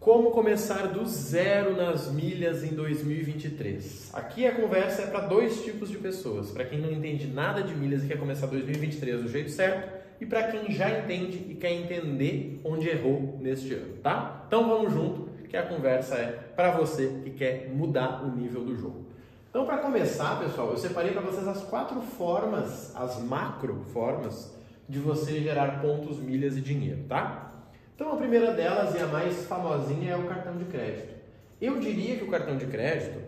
Como começar do zero nas milhas em 2023? Aqui a conversa é para dois tipos de pessoas: para quem não entende nada de milhas e quer começar 2023 do jeito certo, e para quem já entende e quer entender onde errou neste ano, tá? Então vamos junto, que a conversa é para você que quer mudar o nível do jogo. Então, para começar, pessoal, eu separei para vocês as quatro formas, as macro formas de você gerar pontos, milhas e dinheiro, tá? Então a primeira delas e a mais famosinha é o cartão de crédito. Eu diria que o cartão de crédito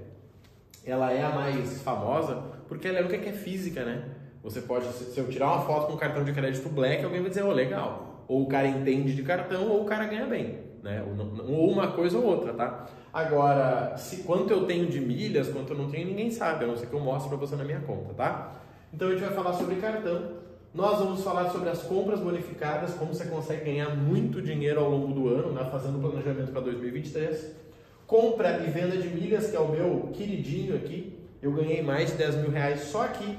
ela é a mais famosa porque ela é única que é física, né? Você pode, se eu tirar uma foto com um cartão de crédito black, alguém vai dizer, oh, legal. Ou o cara entende de cartão ou o cara ganha bem, né? Ou uma coisa ou outra, tá? Agora, se quanto eu tenho de milhas, quanto eu não tenho, ninguém sabe, a não ser que eu mostre para você na minha conta, tá? Então a gente vai falar sobre cartão nós vamos falar sobre as compras bonificadas, como você consegue ganhar muito dinheiro ao longo do ano, né, fazendo o planejamento para 2023. Compra e venda de milhas, que é o meu queridinho aqui. Eu ganhei mais de 10 mil reais só aqui,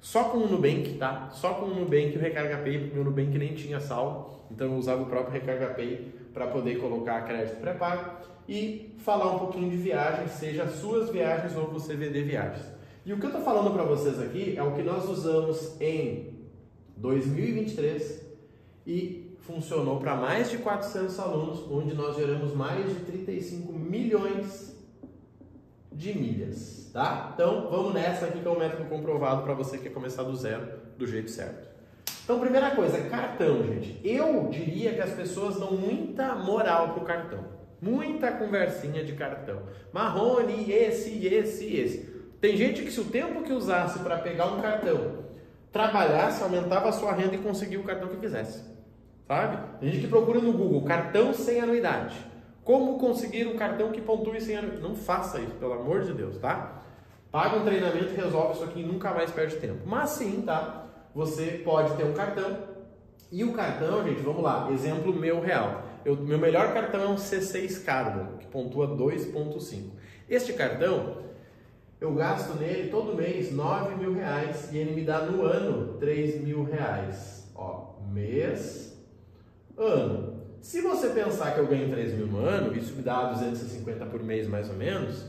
só com o Nubank, tá? Só com o Nubank o Recarga Pay, porque o meu Nubank nem tinha saldo, então eu usava o próprio Recarga Pay para poder colocar crédito pré-pago e falar um pouquinho de viagens, seja suas viagens ou você vender viagens. E o que eu estou falando para vocês aqui é o que nós usamos em 2023 e funcionou para mais de 400 alunos, onde nós geramos mais de 35 milhões de milhas, tá? Então, vamos nessa aqui que é um método comprovado para você que quer começar do zero, do jeito certo. Então, primeira coisa, cartão, gente. Eu diria que as pessoas dão muita moral pro cartão. Muita conversinha de cartão. Marrone, esse, esse, esse. Tem gente que se o tempo que usasse para pegar um cartão trabalhasse, aumentava a sua renda e conseguia o cartão que quisesse. Sabe? Tem gente que procura no Google cartão sem anuidade. Como conseguir um cartão que pontue sem anuidade? Não faça isso, pelo amor de Deus, tá? Paga um treinamento resolve isso aqui e nunca mais perde tempo. Mas sim, tá? Você pode ter um cartão. E o cartão, gente, vamos lá, exemplo meu real. Eu, meu melhor cartão é um C6 Carbon, que pontua 2.5. Este cartão, eu gasto nele todo mês 9 mil reais e ele me dá no ano 3 mil reais. Ó, mês, ano. Se você pensar que eu ganho 3 mil no ano, isso me dá 250 por mês mais ou menos,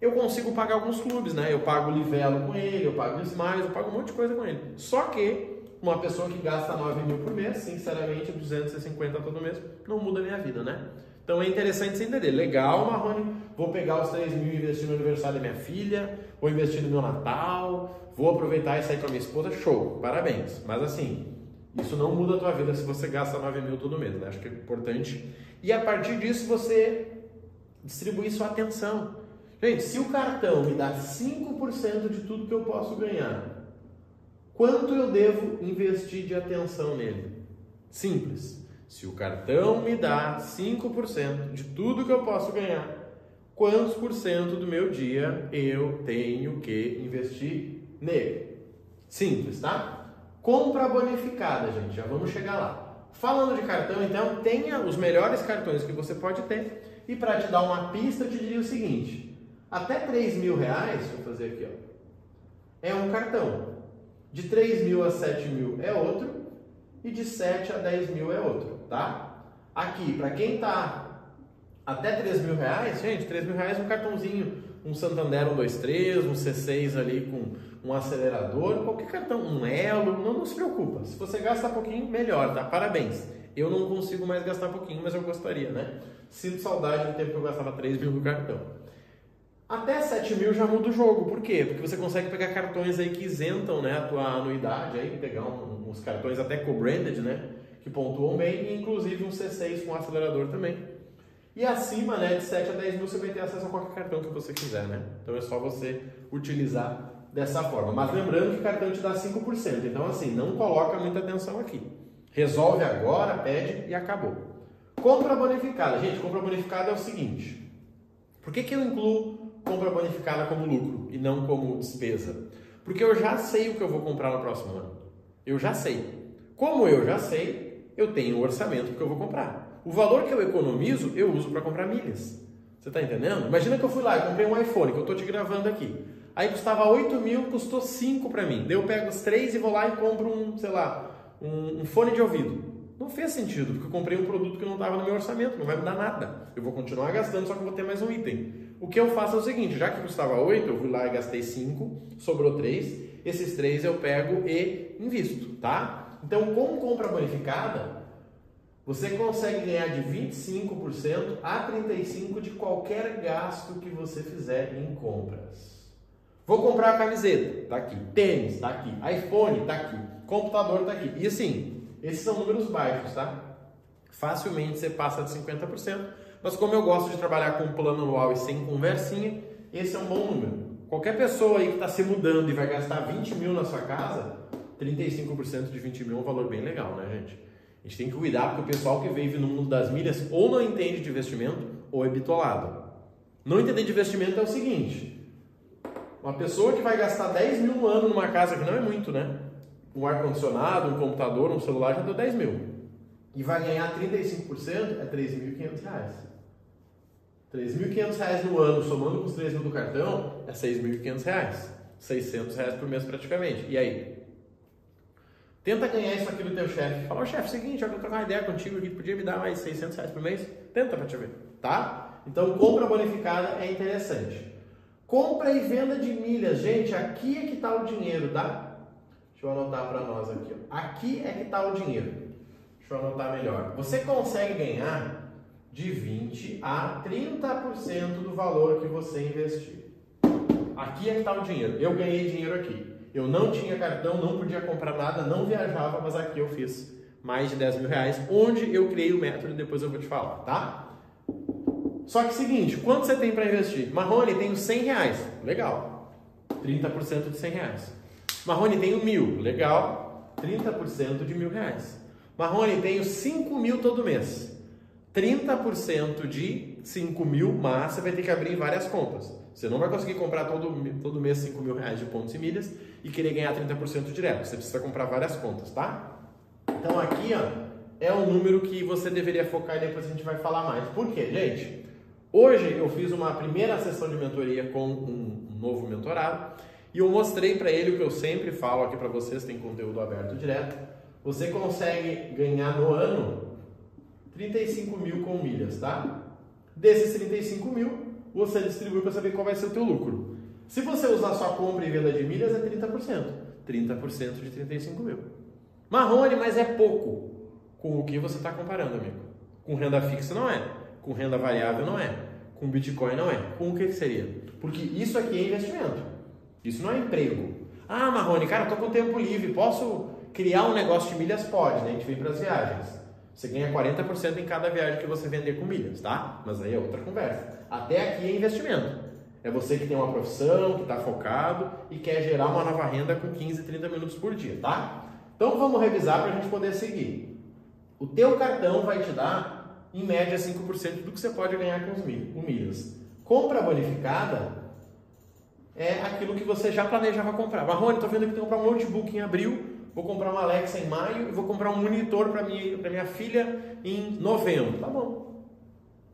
eu consigo pagar alguns clubes, né? Eu pago o Livelo com ele, eu pago o Smiles, eu pago um monte de coisa com ele. Só que uma pessoa que gasta 9 mil por mês, sinceramente, 250 todo mês, não muda a minha vida, né? Então é interessante você entender. Legal, Marrone, vou pegar os 3 mil e investir no aniversário da minha filha, vou investir no meu Natal, vou aproveitar e sair com a minha esposa, show, parabéns. Mas assim, isso não muda a tua vida se você gasta 9 mil todo mês, né? Acho que é importante. E a partir disso você distribuir sua atenção. Gente, se o cartão me dá 5% de tudo que eu posso ganhar, quanto eu devo investir de atenção nele? Simples. Se o cartão me dá 5% de tudo que eu posso ganhar, quantos por cento do meu dia eu tenho que investir nele? Simples, tá? Compra bonificada, gente, já vamos chegar lá. Falando de cartão, então, tenha os melhores cartões que você pode ter. E para te dar uma pista, eu te diria o seguinte: até 3 mil reais, eu fazer aqui, ó, é um cartão. De 3 mil a 7 mil é outro. E de 7 a 10 mil é outro tá? Aqui, para quem tá até 3 mil reais, gente, 3 mil reais é um cartãozinho, um Santander 123, um C6 ali com um acelerador, qualquer cartão, um Elo, não, não se preocupa. Se você gasta pouquinho, melhor, tá? Parabéns. Eu não consigo mais gastar pouquinho, mas eu gostaria, né? Sinto saudade do tempo que eu gastava 3 mil no cartão. Até 7 mil já muda o jogo. Por quê? Porque você consegue pegar cartões aí que isentam né, a tua anuidade, aí, pegar um, uns cartões até co-branded, né? que pontuam bem, e inclusive um C6 com acelerador também. E acima né, de 7 a 10 mil você vai ter acesso a qualquer cartão que você quiser, né? Então é só você utilizar dessa forma. Mas lembrando que cartão te dá 5%, então assim, não coloca muita atenção aqui. Resolve agora, pede e acabou. Compra bonificada. Gente, compra bonificada é o seguinte. Por que, que eu incluo compra bonificada como lucro e não como despesa? Porque eu já sei o que eu vou comprar no próximo ano. Eu já sei. Como eu já sei, eu tenho o orçamento que eu vou comprar. O valor que eu economizo, eu uso para comprar milhas. Você está entendendo? Imagina que eu fui lá e comprei um iPhone, que eu estou te gravando aqui. Aí custava 8 mil, custou 5 para mim. Daí eu pego os três e vou lá e compro um, sei lá, um, um fone de ouvido. Não fez sentido, porque eu comprei um produto que não estava no meu orçamento, não vai me dar nada. Eu vou continuar gastando, só que eu vou ter mais um item. O que eu faço é o seguinte, já que custava 8, eu fui lá e gastei 5, sobrou 3, esses 3 eu pego e invisto, tá? Então, com compra bonificada, você consegue ganhar de 25% a 35% de qualquer gasto que você fizer em compras. Vou comprar a camiseta, tá aqui. Tênis, tá aqui. iPhone, tá aqui. Computador, tá aqui. E assim, esses são números baixos, tá? Facilmente você passa de 50%, mas como eu gosto de trabalhar com plano anual e sem conversinha, esse é um bom número. Qualquer pessoa aí que está se mudando e vai gastar 20 mil na sua casa, 35% de 20 mil é um valor bem legal, né, gente? A gente tem que cuidar porque o pessoal que vive no mundo das milhas ou não entende de investimento ou é bitolado. Não entender de investimento é o seguinte: uma pessoa que vai gastar 10 mil no ano numa casa, que não é muito, né? um ar-condicionado, um computador, um celular já deu 10 mil. E vai ganhar 35%, é 3.500 reais. 3.500 reais no ano, somando com os 3 mil do cartão, é 6.500 reais. 600 reais por mês praticamente. E aí? Tenta ganhar isso aqui do teu chefe. Fala, chefe, seguinte, eu vou trocar uma ideia contigo aqui, podia me dar mais 600 reais por mês? Tenta pra te ver, tá? Então, compra bonificada é interessante. Compra e venda de milhas. Gente, aqui é que está o dinheiro, tá? Deixa eu anotar para nós aqui. Ó. Aqui é que está o dinheiro. Deixa eu anotar melhor. Você consegue ganhar de 20 a 30% do valor que você investir. Aqui é que está o dinheiro. Eu ganhei dinheiro aqui. Eu não tinha cartão, não podia comprar nada, não viajava, mas aqui eu fiz mais de 10 mil reais, onde eu criei o método e depois eu vou te falar, tá? Só que seguinte, quanto você tem para investir? Marrone, tenho 100 reais. Legal. 30% de 100 reais. Marrone, tenho mil. Legal. 30% de mil reais. Marrone, tenho 5 mil todo mês. 30% de 5 mil, mas você vai ter que abrir várias contas. Você não vai conseguir comprar todo, todo mês 5 mil reais de pontos e milhas e querer ganhar 30% direto. Você precisa comprar várias contas, tá? Então aqui, ó, é o número que você deveria focar e depois a gente vai falar mais. Por quê, gente? Hoje eu fiz uma primeira sessão de mentoria com um novo mentorado e eu mostrei para ele o que eu sempre falo aqui para vocês, tem conteúdo aberto direto. Você consegue ganhar no ano 35 mil com milhas, tá? Desses 35 mil, você distribui para saber qual vai ser o teu lucro. Se você usar sua compra e venda de milhas, é 30%. 30% de 35 mil. Marrone, mas é pouco. Com o que você está comparando, amigo? Com renda fixa não é. Com renda variável não é. Com Bitcoin não é. Com o que, seria? Porque isso aqui é investimento. Isso não é emprego. Ah, Marrone, cara, tô com tempo livre, posso criar um negócio de milhas? Pode, né? A gente vem para as viagens. Você ganha 40% em cada viagem que você vender com milhas, tá? Mas aí é outra conversa. Até aqui é investimento. É você que tem uma profissão, que está focado e quer gerar uma nova renda com 15, 30 minutos por dia, tá? Então vamos revisar para a gente poder seguir. O teu cartão vai te dar, em média, 5% do que você pode ganhar com os milhas. Compra bonificada é aquilo que você já planejava comprar. Marrone, estou vendo que tem que comprar um notebook em abril, vou comprar uma Alexa em maio e vou comprar um monitor para minha, minha filha em novembro. Tá bom.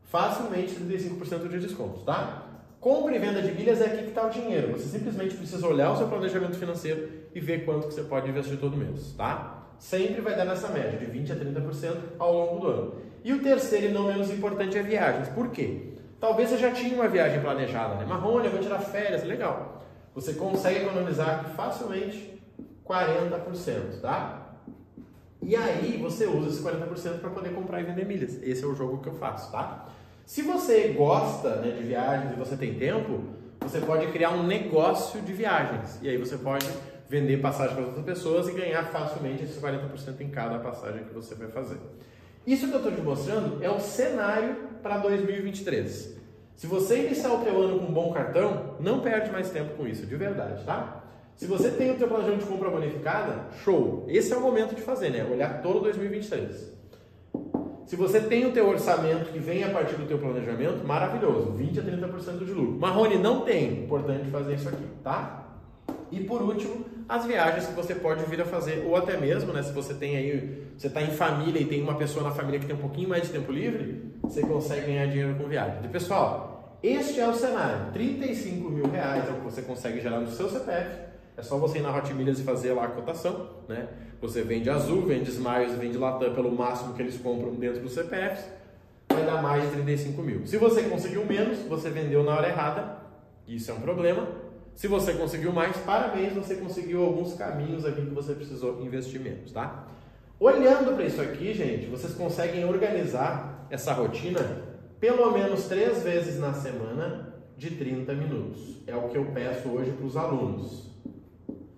Facilmente 35% de desconto, tá? Compra e venda de milhas é aqui que está o dinheiro. Você simplesmente precisa olhar o seu planejamento financeiro e ver quanto que você pode investir todo mês, tá? Sempre vai dar nessa média, de 20% a 30% ao longo do ano. E o terceiro e não menos importante é viagens. Por quê? Talvez você já tinha uma viagem planejada, né? Marrone, eu vou tirar férias, legal. Você consegue economizar facilmente 40%, tá? E aí você usa esse 40% para poder comprar e vender milhas. Esse é o jogo que eu faço, tá? Se você gosta né, de viagens e você tem tempo, você pode criar um negócio de viagens. E aí você pode vender passagem para outras pessoas e ganhar facilmente esses 40% em cada passagem que você vai fazer. Isso que eu estou te mostrando é o cenário para 2023. Se você iniciar o teu ano com um bom cartão, não perde mais tempo com isso, de verdade, tá? Se você tem o teu planejamento de compra bonificada, show! Esse é o momento de fazer, né? Olhar todo 2023. Se você tem o teu orçamento que vem a partir do teu planejamento, maravilhoso, 20 a 30% de lucro. Marrone não tem, importante fazer isso aqui, tá? E por último, as viagens que você pode vir a fazer, ou até mesmo, né, se você tem aí, você está em família e tem uma pessoa na família que tem um pouquinho mais de tempo livre, você consegue ganhar dinheiro com viagem. E pessoal, este é o cenário: 35 mil reais é o que você consegue gerar no seu CPF. É só você ir na Hot Milhas e fazer lá a cotação, né? Você vende Azul, vende Smiles, vende Latam pelo máximo que eles compram dentro dos CPFs, vai dar mais de 35 mil. Se você conseguiu menos, você vendeu na hora errada, isso é um problema. Se você conseguiu mais, parabéns, você conseguiu alguns caminhos aqui que você precisou investir menos, tá? Olhando para isso aqui, gente, vocês conseguem organizar essa rotina pelo menos três vezes na semana de 30 minutos. É o que eu peço hoje para os alunos.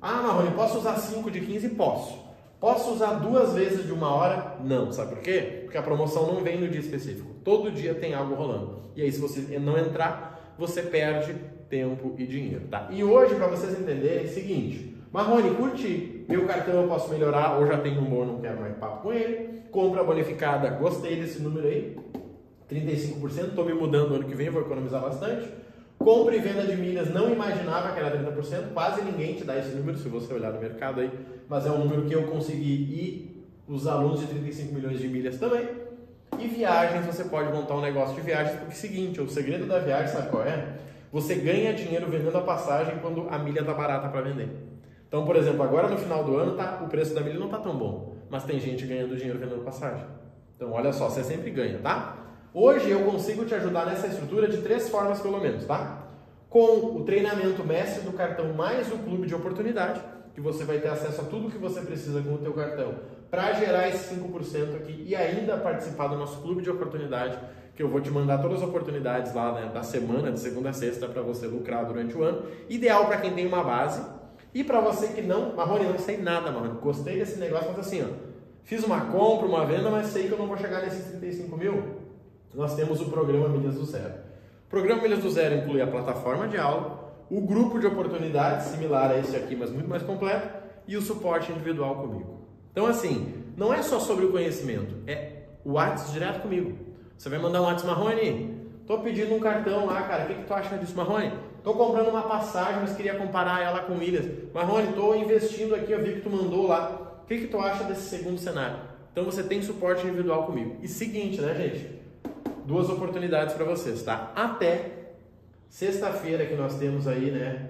Ah, Marrone, posso usar 5 de 15? Posso. Posso usar duas vezes de uma hora? Não. Sabe por quê? Porque a promoção não vem no dia específico. Todo dia tem algo rolando. E aí, se você não entrar, você perde tempo e dinheiro, tá? E hoje, para vocês entenderem, é o seguinte. Marrone, curti. Meu cartão eu posso melhorar, ou já tenho um bom, não quero mais papo com ele. Compra bonificada, gostei desse número aí. 35%, estou me mudando ano que vem, vou economizar bastante. Compra e venda de milhas, não imaginava que era 30%, quase ninguém te dá esse número se você olhar no mercado aí, mas é um número que eu consegui e os alunos de 35 milhões de milhas também. E viagens, você pode montar um negócio de viagens, porque é o seguinte, o segredo da viagem, sabe qual é? Você ganha dinheiro vendendo a passagem quando a milha está barata para vender. Então, por exemplo, agora no final do ano tá, o preço da milha não está tão bom, mas tem gente ganhando dinheiro vendendo passagem. Então, olha só, você sempre ganha, tá? Hoje eu consigo te ajudar nessa estrutura de três formas pelo menos, tá? Com o treinamento mestre do cartão mais o clube de oportunidade, que você vai ter acesso a tudo que você precisa com o teu cartão para gerar esse 5% aqui e ainda participar do nosso clube de oportunidade, que eu vou te mandar todas as oportunidades lá né, da semana, de segunda a sexta, para você lucrar durante o ano. Ideal para quem tem uma base e para você que não, Marrone, não sei nada, Marrone, gostei desse negócio, mas assim, ó, fiz uma compra, uma venda, mas sei que eu não vou chegar nesses 35 mil nós temos o programa Milhas do Zero. O programa Milhas do Zero inclui a plataforma de aula, o grupo de oportunidades, similar a esse aqui, mas muito mais completo, e o suporte individual comigo. Então, assim, não é só sobre o conhecimento, é o WhatsApp direto comigo. Você vai mandar um WhatsApp, Marrone, tô pedindo um cartão lá, cara, o que, que tu acha disso, Marrone? Tô comprando uma passagem, mas queria comparar ela com milhas. Marrone, tô investindo aqui, eu vi que tu mandou lá. O que, que tu acha desse segundo cenário? Então você tem suporte individual comigo. E seguinte, né, gente? Duas oportunidades para vocês, tá? Até sexta-feira que nós temos aí, né,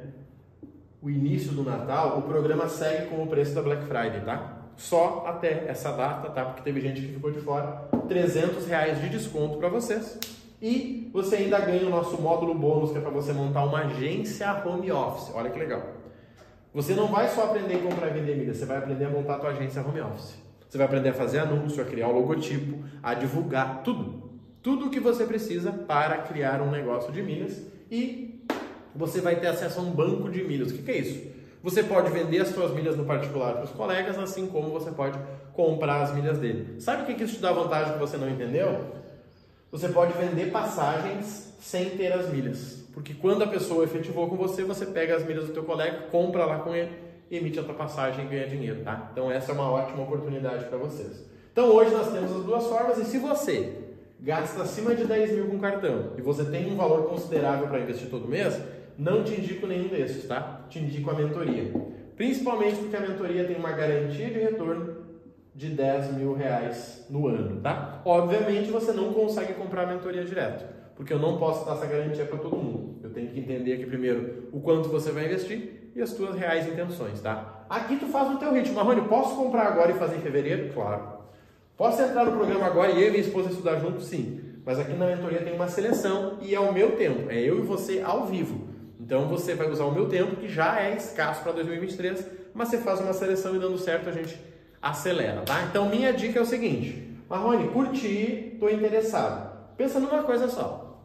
o início do Natal, o programa segue com o preço da Black Friday, tá? Só até essa data, tá? Porque teve gente que ficou de fora. 300 reais de desconto para vocês. E você ainda ganha o nosso módulo bônus, que é para você montar uma agência home office. Olha que legal. Você não vai só aprender a comprar e vender milha, você vai aprender a montar a tua agência home office. Você vai aprender a fazer anúncio, a criar o logotipo, a divulgar, tudo tudo o que você precisa para criar um negócio de milhas e você vai ter acesso a um banco de milhas. O que, é isso? Você pode vender as suas milhas no particular para os colegas, assim como você pode comprar as milhas dele. Sabe o que, que isso te dá vantagem que você não entendeu? Você pode vender passagens sem ter as milhas. Porque quando a pessoa efetivou com você, você pega as milhas do teu colega, compra lá com ele, emite a tua passagem e ganha dinheiro, tá? Então essa é uma ótima oportunidade para vocês. Então hoje nós temos as duas formas e se você gasta acima de 10 mil com cartão e você tem um valor considerável para investir todo mês, não te indico nenhum desses, tá? Te indico a mentoria. Principalmente porque a mentoria tem uma garantia de retorno de 10 mil reais no ano, tá? Obviamente você não consegue comprar a mentoria direto, porque eu não posso dar essa garantia para todo mundo. Eu tenho que entender aqui primeiro o quanto você vai investir e as tuas reais intenções, tá? Aqui tu faz no teu ritmo. Marrone, posso comprar agora e fazer em fevereiro? Claro. Posso entrar no programa agora e eu e minha esposa estudar junto? Sim. Mas aqui na mentoria tem uma seleção e é o meu tempo, é eu e você ao vivo. Então você vai usar o meu tempo, que já é escasso para 2023, mas você faz uma seleção e dando certo a gente acelera, tá? Então minha dica é o seguinte: Marrone, curti, estou interessado. Pensa numa coisa só.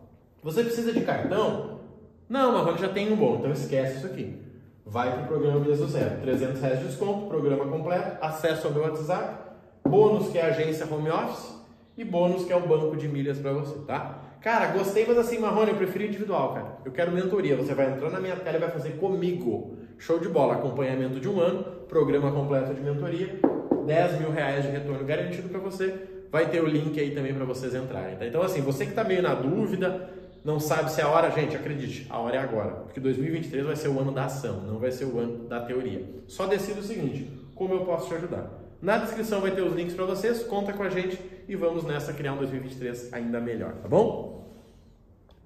Você precisa de cartão? Não, Marrone já tem um bom, então esquece isso aqui. Vai para o programa Milhas do Zero. 300 reais de desconto, programa completo, acesso ao meu WhatsApp bônus que é a agência home office e bônus que é o banco de milhas para você, tá? Cara, gostei, mas assim, Marrone, eu prefiro individual, cara. Eu quero mentoria. Você vai entrar na minha tela e vai fazer comigo. Show de bola. Acompanhamento de um ano, programa completo de mentoria, 10 mil reais de retorno garantido para você. Vai ter o link aí também para vocês entrarem, tá? Então, assim, você que está meio na dúvida, não sabe se é a hora, gente, acredite, a hora é agora. Porque 2023 vai ser o ano da ação, não vai ser o ano da teoria. Só decida o seguinte: como eu posso te ajudar? Na descrição vai ter os links para vocês, conta com a gente e vamos nessa criar um 2023 ainda melhor, tá bom?